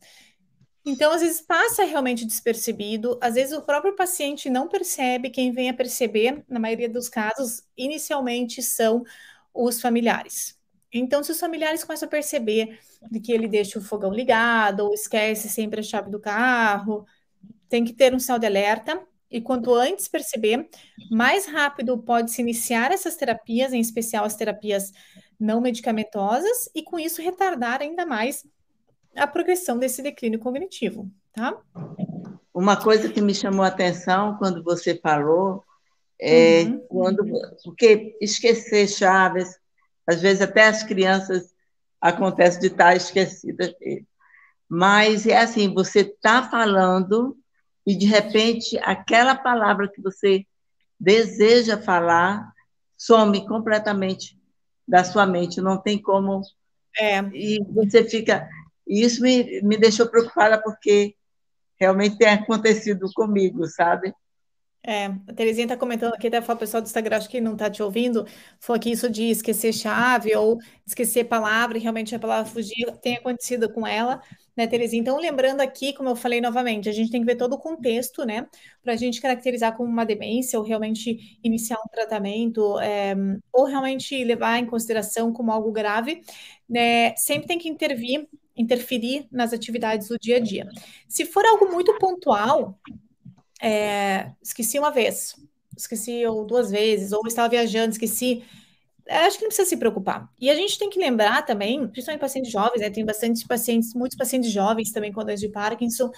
Então, às vezes passa realmente despercebido, às vezes o próprio paciente não percebe, quem vem a perceber, na maioria dos casos, inicialmente são os familiares. Então, se os familiares começam a perceber que ele deixa o fogão ligado, ou esquece sempre a chave do carro, tem que ter um sinal de alerta, e quanto antes perceber, mais rápido pode se iniciar essas terapias, em especial as terapias não medicamentosas, e com isso retardar ainda mais a progressão desse declínio cognitivo, tá? Uma coisa que me chamou a atenção quando você falou é uhum. quando porque esquecer chaves, às vezes até as crianças acontece de estar esquecidas Mas é assim, você está falando e de repente aquela palavra que você deseja falar some completamente da sua mente, não tem como. É. E você fica. E isso me, me deixou preocupada, porque realmente tem acontecido comigo, sabe? É, a Terezinha está comentando aqui, até o pessoal do Instagram, acho que não está te ouvindo, falou que isso de esquecer chave ou esquecer palavra, e realmente a palavra fugir, tem acontecido com ela, né, Terezinha? Então, lembrando aqui, como eu falei novamente, a gente tem que ver todo o contexto, né, para a gente caracterizar como uma demência ou realmente iniciar um tratamento, é, ou realmente levar em consideração como algo grave, né, sempre tem que intervir, interferir nas atividades do dia a dia. Se for algo muito pontual, é, esqueci uma vez, esqueci ou duas vezes, ou estava viajando, esqueci. É, acho que não precisa se preocupar. E a gente tem que lembrar também, principalmente pacientes jovens, né? Tem bastante pacientes, muitos pacientes jovens também com doença de Parkinson.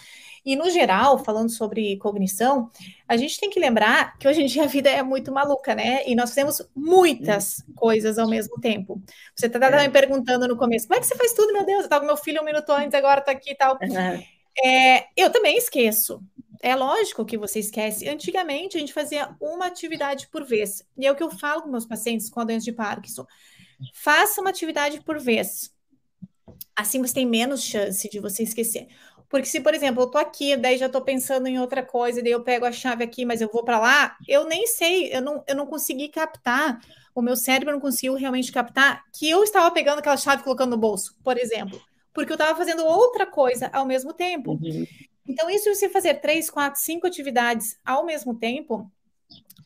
E no geral, falando sobre cognição, a gente tem que lembrar que hoje em dia a vida é muito maluca, né? E nós temos muitas coisas ao mesmo tempo. Você está é. me perguntando no começo, como é que você faz tudo, meu Deus? Eu estava com meu filho um minuto antes, agora está aqui e tal. Uhum. É, eu também esqueço é lógico que você esquece. Antigamente, a gente fazia uma atividade por vez. E é o que eu falo com meus pacientes com a doença de Parkinson. Faça uma atividade por vez. Assim você tem menos chance de você esquecer. Porque se, por exemplo, eu tô aqui, daí já tô pensando em outra coisa, daí eu pego a chave aqui, mas eu vou para lá, eu nem sei, eu não, eu não consegui captar, o meu cérebro não conseguiu realmente captar que eu estava pegando aquela chave e colocando no bolso, por exemplo. Porque eu estava fazendo outra coisa ao mesmo tempo. Uhum. Então, isso você fazer três, quatro, cinco atividades ao mesmo tempo,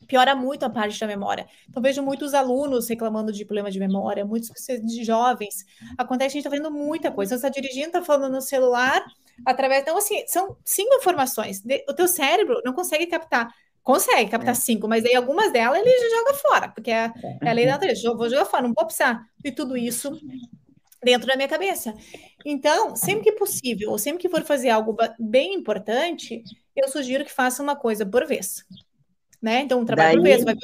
piora muito a parte da memória. Então, vejo muitos alunos reclamando de problema de memória, muitos de jovens. Acontece, a gente está vendo muita coisa. Você está dirigindo, está falando no celular, através. Então, assim, são cinco informações. O teu cérebro não consegue captar. Consegue captar é. cinco, mas aí algumas delas ele já joga fora, porque é, é a lei da natureza. Vou jogar fora, não vou precisar de tudo isso dentro da minha cabeça. Então, sempre que possível, ou sempre que for fazer algo bem importante, eu sugiro que faça uma coisa por vez. Né? Então, um trabalho Daí, por vez, vai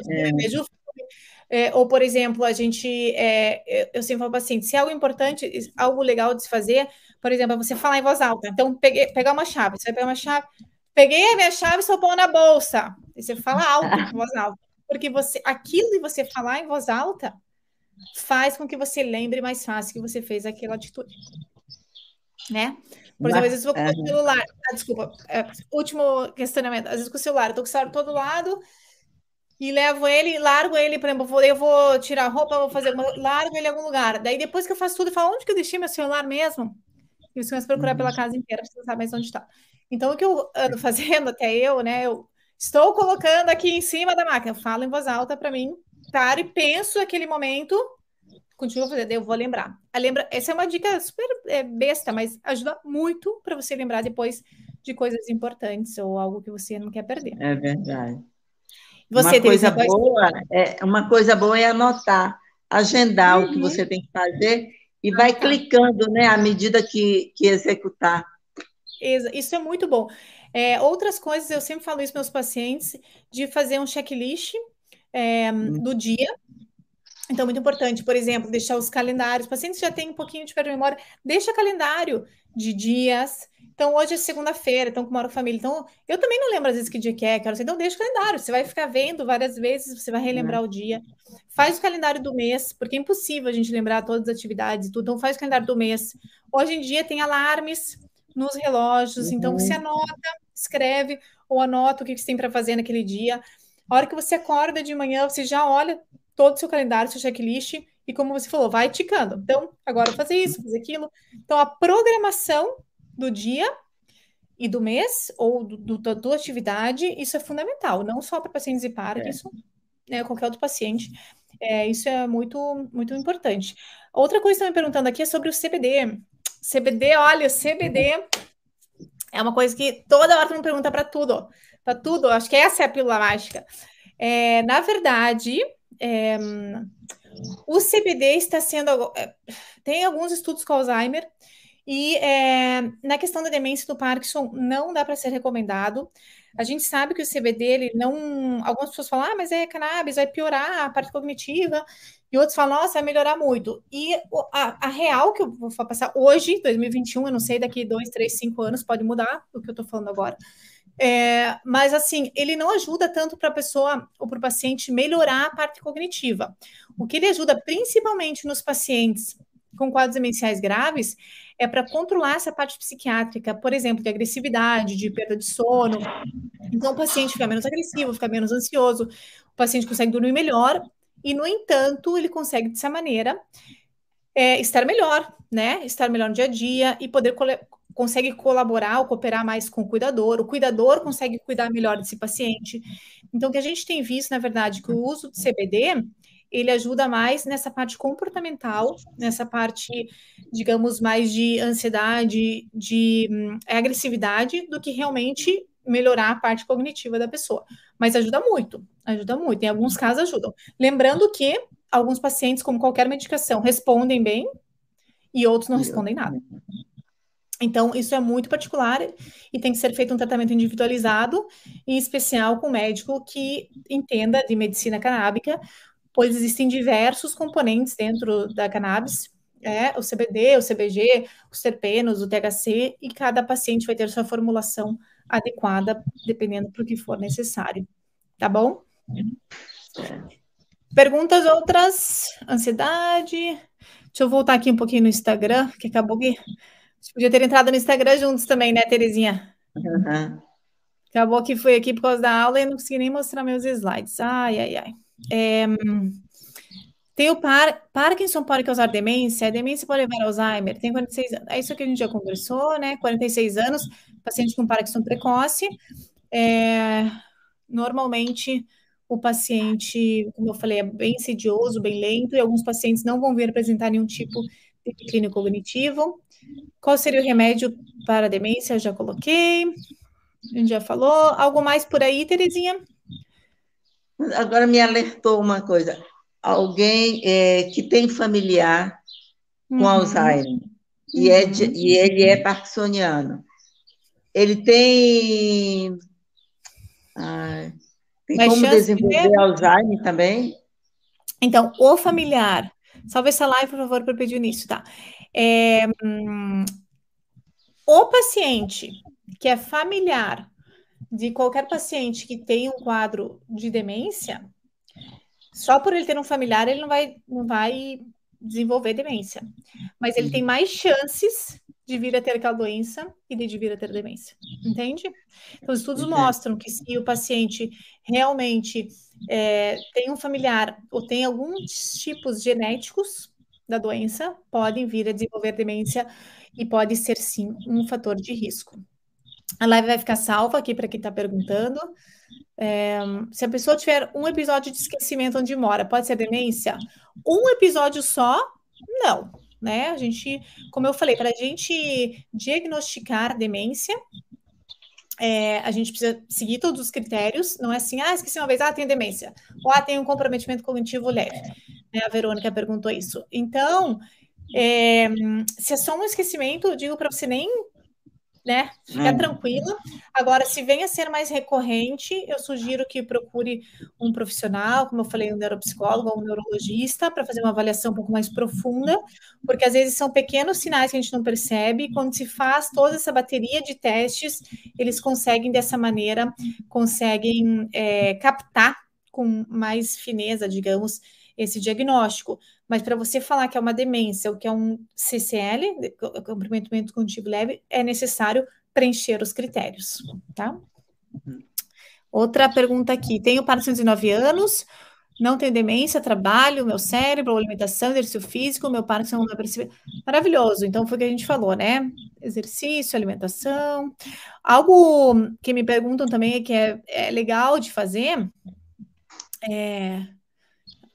é... é, ou, por exemplo, a gente, é, eu sempre falo para assim, se é algo importante, algo legal de se fazer, por exemplo, é você falar em voz alta. Então, peguei, pegar uma chave, você vai pegar uma chave, peguei a minha chave e estou pondo na bolsa. E você fala alto, em voz alta. Porque você, aquilo de você falar em voz alta faz com que você lembre mais fácil que você fez aquela atitude. Né? Por exemplo, às vezes eu vou com o celular. Ah, desculpa, é, último questionamento. Às vezes com o celular, eu tô com o celular todo lado e levo ele, largo ele, por exemplo, eu vou tirar a roupa, vou fazer, largo ele em algum lugar. Daí depois que eu faço tudo, eu falo, onde que eu deixei meu celular mesmo? E você começa a procurar pela uhum. casa inteira, para você saber mais onde está. Então, o que eu ando fazendo, até eu, né, eu estou colocando aqui em cima da máquina, eu falo em voz alta para mim, paro e penso aquele momento, continuo fazendo, eu vou lembrar. A lembra, essa é uma dica super é, besta, mas ajuda muito para você lembrar depois de coisas importantes ou algo que você não quer perder. É verdade. Você uma coisa boa é uma coisa boa é anotar, agendar uhum. o que uhum. você tem que fazer e vai clicando, né, à medida que, que executar. Isso é muito bom. É, outras coisas, eu sempre falo isso para meus pacientes, de fazer um checklist é, hum. do dia. Então, muito importante, por exemplo, deixar os calendários. Pacientes já têm um pouquinho de perda de memória, deixa calendário de dias. Então, hoje é segunda-feira, então, com moro com família. Então, eu também não lembro às vezes que dia que é, quero Então, deixa o calendário. Você vai ficar vendo várias vezes, você vai relembrar é. o dia. Faz o calendário do mês, porque é impossível a gente lembrar todas as atividades e tudo. Então, faz o calendário do mês. Hoje em dia tem alarmes nos relógios, uhum. então você anota, escreve ou anota o que você tem para fazer naquele dia. A hora que você acorda de manhã, você já olha todo o seu calendário, seu checklist, e como você falou, vai ticando. Então, agora fazer isso, fazer aquilo. Então, a programação do dia e do mês, ou do, do, da tua atividade, isso é fundamental, não só para pacientes e para, é. né, qualquer outro paciente. É, isso é muito, muito importante. Outra coisa que estão me perguntando aqui é sobre o CBD. CBD, olha, CBD é uma coisa que toda hora tu me pergunta para tudo, para tudo. Acho que essa é a pílula mágica. É, na verdade, é, o CBD está sendo. É, tem alguns estudos com Alzheimer, e é, na questão da demência do Parkinson, não dá para ser recomendado. A gente sabe que o CBD, ele não. Algumas pessoas falam, ah, mas é cannabis, vai piorar a parte cognitiva. E outros falam, nossa, vai melhorar muito. E a, a real que eu vou passar hoje, 2021, eu não sei, daqui dois, três, cinco anos, pode mudar o que eu estou falando agora. É, mas assim, ele não ajuda tanto para a pessoa ou para o paciente melhorar a parte cognitiva. O que ele ajuda principalmente nos pacientes com quadros demenciais graves é para controlar essa parte psiquiátrica, por exemplo, de agressividade, de perda de sono. Então, o paciente fica menos agressivo, fica menos ansioso, o paciente consegue dormir melhor, e, no entanto, ele consegue, dessa maneira, é, estar melhor, né? Estar melhor no dia a dia e poder consegue colaborar ou cooperar mais com o cuidador, o cuidador consegue cuidar melhor desse paciente. Então, o que a gente tem visto, na verdade, que o uso do CBD ele ajuda mais nessa parte comportamental, nessa parte, digamos, mais de ansiedade, de hum, agressividade, do que realmente melhorar a parte cognitiva da pessoa. Mas ajuda muito, ajuda muito. Em alguns casos ajudam. Lembrando que alguns pacientes, como qualquer medicação, respondem bem e outros não respondem nada. Então, isso é muito particular e tem que ser feito um tratamento individualizado, em especial com um médico que entenda de medicina canábica, pois existem diversos componentes dentro da cannabis, é, o CBD, o CBG, os terpenos, o THC, e cada paciente vai ter sua formulação adequada, dependendo do que for necessário. Tá bom? Perguntas outras? Ansiedade? Deixa eu voltar aqui um pouquinho no Instagram, que acabou que. Gente podia ter entrado no Instagram juntos também, né, Terezinha? Uhum. Acabou que foi aqui por causa da aula e não consegui nem mostrar meus slides. Ai, ai, ai. É, tem o par, Parkinson pode causar demência, a demência pode levar Alzheimer, tem 46 anos. É isso que a gente já conversou, né? 46 anos, paciente com Parkinson precoce. É, normalmente, o paciente, como eu falei, é bem insidioso, bem lento, e alguns pacientes não vão vir apresentar nenhum tipo de declínio cognitivo. Qual seria o remédio para a demência? Já coloquei. A gente já falou. Algo mais por aí, Terezinha? Agora me alertou uma coisa. Alguém é, que tem familiar com uhum. Alzheimer uhum. e, é de, e ele é parkinsoniano. Ele tem. Tem Mas como desenvolver de... Alzheimer também? Então, o familiar. Salve essa live, por favor, para pedir início, tá? É, hum, o paciente que é familiar de qualquer paciente que tem um quadro de demência, só por ele ter um familiar, ele não vai, não vai desenvolver demência. Mas ele tem mais chances de vir a ter aquela doença e de vir a ter demência. Entende? Então, os estudos mostram que se o paciente realmente é, tem um familiar ou tem alguns tipos genéticos da doença, podem vir a desenvolver demência e pode ser sim um fator de risco. A live vai ficar salva aqui para quem está perguntando. É, se a pessoa tiver um episódio de esquecimento onde mora, pode ser demência? Um episódio só? Não, né? A gente, como eu falei, para a gente diagnosticar demência, é, a gente precisa seguir todos os critérios. Não é assim, ah, esqueci uma vez, ah, tem demência. Ou ah, tem um comprometimento cognitivo leve. Né? A Verônica perguntou isso. Então, é, se é só um esquecimento, eu digo para você nem né? Fica é. tranquila. Agora, se vem a ser mais recorrente, eu sugiro que procure um profissional, como eu falei, um neuropsicólogo ou um neurologista, para fazer uma avaliação um pouco mais profunda, porque às vezes são pequenos sinais que a gente não percebe. E quando se faz toda essa bateria de testes, eles conseguem, dessa maneira, conseguem é, captar com mais fineza, digamos, esse diagnóstico. Mas para você falar que é uma demência ou que é um CCL, comprometimento cognitivo leve, é necessário preencher os critérios, tá? Outra pergunta aqui. Tenho Parkinson de 9 anos, não tenho demência, trabalho, meu cérebro, alimentação, exercício físico, meu Parkinson não é perceber. Maravilhoso. Então foi o que a gente falou, né? Exercício, alimentação. Algo que me perguntam também é que é, é legal de fazer é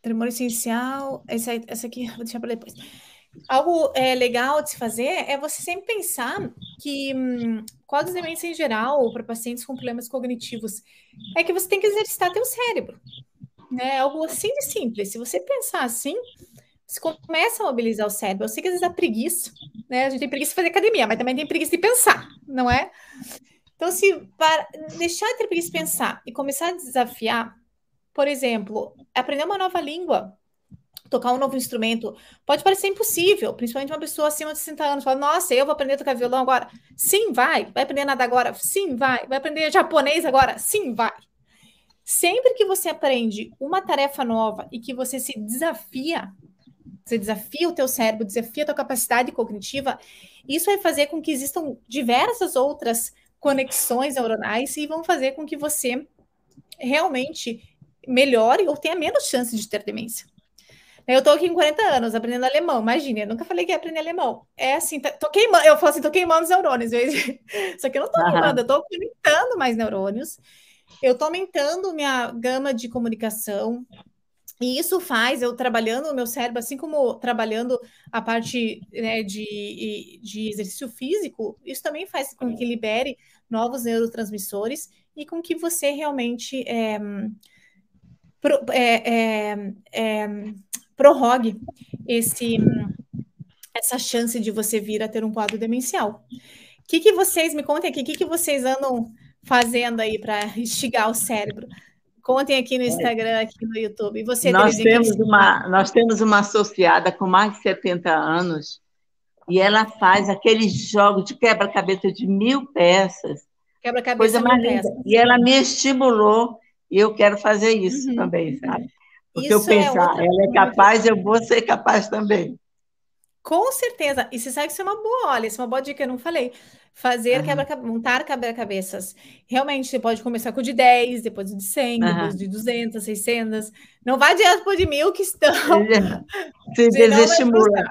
Tremor essencial. Essa, essa aqui, vou deixar para depois. Algo é, legal de se fazer é você sempre pensar que hum, demência em geral, para pacientes com problemas cognitivos, é que você tem que exercitar teu cérebro. Né? Algo assim de simples. Se você pensar assim, você começa a mobilizar o cérebro. Eu sei que às vezes dá preguiça, né? A gente tem preguiça de fazer academia, mas também tem preguiça de pensar, não é? Então, se para deixar de ter preguiça de pensar e começar a desafiar por exemplo, aprender uma nova língua, tocar um novo instrumento, pode parecer impossível, principalmente uma pessoa acima de 60 anos, fala, nossa, eu vou aprender a tocar violão agora. Sim, vai. Vai aprender nada agora? Sim, vai. Vai aprender japonês agora? Sim, vai. Sempre que você aprende uma tarefa nova e que você se desafia, você desafia o teu cérebro, desafia a tua capacidade cognitiva, isso vai fazer com que existam diversas outras conexões neuronais e vão fazer com que você realmente melhore ou tenha menos chance de ter demência. Eu tô aqui com 40 anos aprendendo alemão, imagina, eu nunca falei que ia aprender alemão. É assim, tá, tô queimando, eu falo assim, tô queimando os neurônios. Só que eu não tô queimando, eu tô aumentando mais neurônios. Eu tô aumentando minha gama de comunicação. E isso faz eu trabalhando o meu cérebro, assim como trabalhando a parte né, de, de exercício físico, isso também faz com que libere novos neurotransmissores e com que você realmente é, pro, é, é, é, prorrogue esse, essa chance de você vir a ter um quadro demencial. O que, que vocês, me contem aqui, o que, que vocês andam fazendo aí para instigar o cérebro? Contem aqui no Instagram, aqui no YouTube. E você, nós temos uma Nós temos uma associada com mais de 70 anos e ela faz aqueles jogos de quebra-cabeça de mil peças. Quebra-cabeça mil peças. E ela me estimulou e eu quero fazer isso uhum. também, sabe? Porque isso eu é pensar, é ela é capaz, eu vou ser capaz também. Com certeza. E você sabe que isso é uma boa, olha, isso é uma boa dica, eu não falei. Fazer uhum. quebra montar quebra-cabeças. Realmente, você pode começar com o de 10, depois de 100, uhum. depois de 200, 600. Não vai direto para de mil que estão... Se desestimula.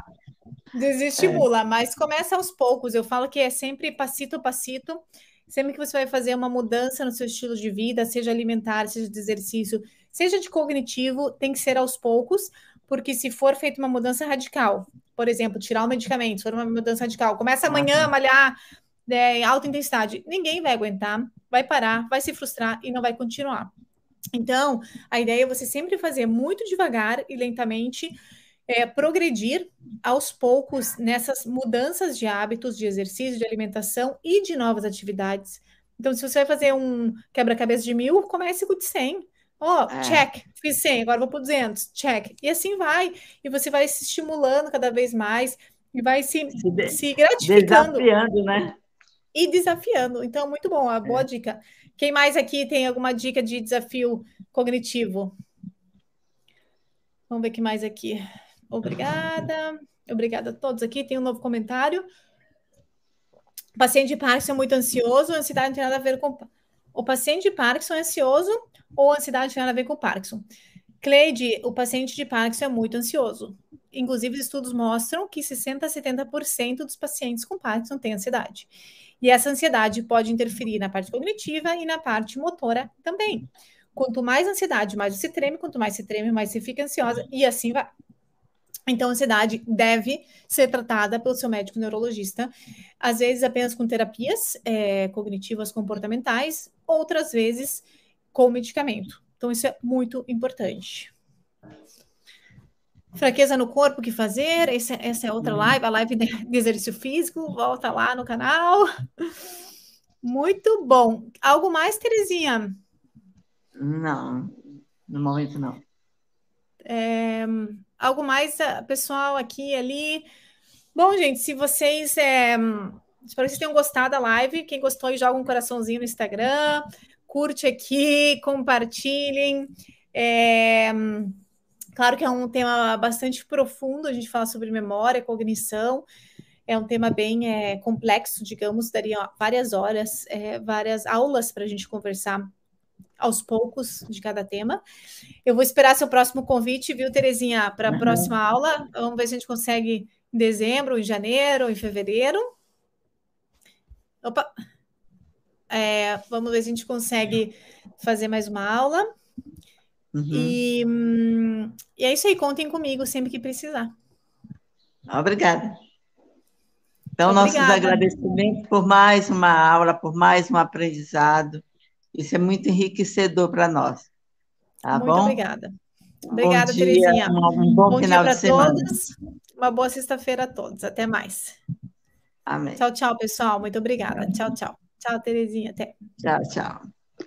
Desestimula, é. mas começa aos poucos. Eu falo que é sempre passito a passito. Sempre que você vai fazer uma mudança no seu estilo de vida, seja alimentar, seja de exercício, seja de cognitivo, tem que ser aos poucos, porque se for feita uma mudança radical, por exemplo, tirar o medicamento, se for uma mudança radical, começa amanhã a malhar né, em alta intensidade, ninguém vai aguentar, vai parar, vai se frustrar e não vai continuar. Então, a ideia é você sempre fazer muito devagar e lentamente é, progredir aos poucos nessas mudanças de hábitos, de exercício, de alimentação e de novas atividades. Então, se você vai fazer um quebra-cabeça de mil, comece com o de 100. Ó, oh, é. check, fiz 100, agora vou para 200, check. E assim vai. E você vai se estimulando cada vez mais e vai se, se, de, se gratificando. Desafiando, né? E desafiando. Então, muito bom, a boa é. dica. Quem mais aqui tem alguma dica de desafio cognitivo? Vamos ver o que mais aqui. Obrigada. Obrigada a todos aqui. Tem um novo comentário. O paciente de Parkinson é muito ansioso, a ansiedade não tem nada a ver com. O paciente de Parkinson é ansioso ou a ansiedade não tem nada a ver com Parkinson? Cleide, o paciente de Parkinson é muito ansioso. Inclusive, estudos mostram que 60% a 70% dos pacientes com Parkinson têm ansiedade. E essa ansiedade pode interferir na parte cognitiva e na parte motora também. Quanto mais ansiedade, mais você treme, quanto mais você treme, mais você fica ansiosa, e assim vai. Então, a ansiedade deve ser tratada pelo seu médico neurologista, às vezes apenas com terapias é, cognitivas comportamentais, outras vezes com medicamento. Então, isso é muito importante. Fraqueza no corpo, o que fazer? Esse, essa é outra uhum. live, a live de exercício físico. Volta lá no canal. Muito bom. Algo mais, Terezinha? Não, no momento não. É, algo mais, ah, pessoal, aqui ali. Bom, gente, se vocês. É, espero que vocês tenham gostado da live. Quem gostou, joga um coraçãozinho no Instagram. Curte aqui, compartilhem. É, Claro que é um tema bastante profundo, a gente fala sobre memória, cognição, é um tema bem é, complexo, digamos, daria várias horas, é, várias aulas para a gente conversar aos poucos de cada tema. Eu vou esperar seu próximo convite, viu, Terezinha, para a uhum. próxima aula. Vamos ver se a gente consegue em dezembro, em janeiro, em fevereiro. Opa! É, vamos ver se a gente consegue fazer mais uma aula. Uhum. E, hum, e é isso aí, contem comigo sempre que precisar. Obrigada. Então, Obrigada. nossos agradecimentos por mais uma aula, por mais um aprendizado. Isso é muito enriquecedor para nós. Tá muito bom? obrigada. Obrigada, bom dia, Terezinha. Um, bom, bom final dia para todos. Uma boa sexta-feira a todos. Até mais. Amém. Tchau, tchau, pessoal. Muito obrigada. Tchau, tchau. Tchau, Terezinha. Até. Tchau, tchau.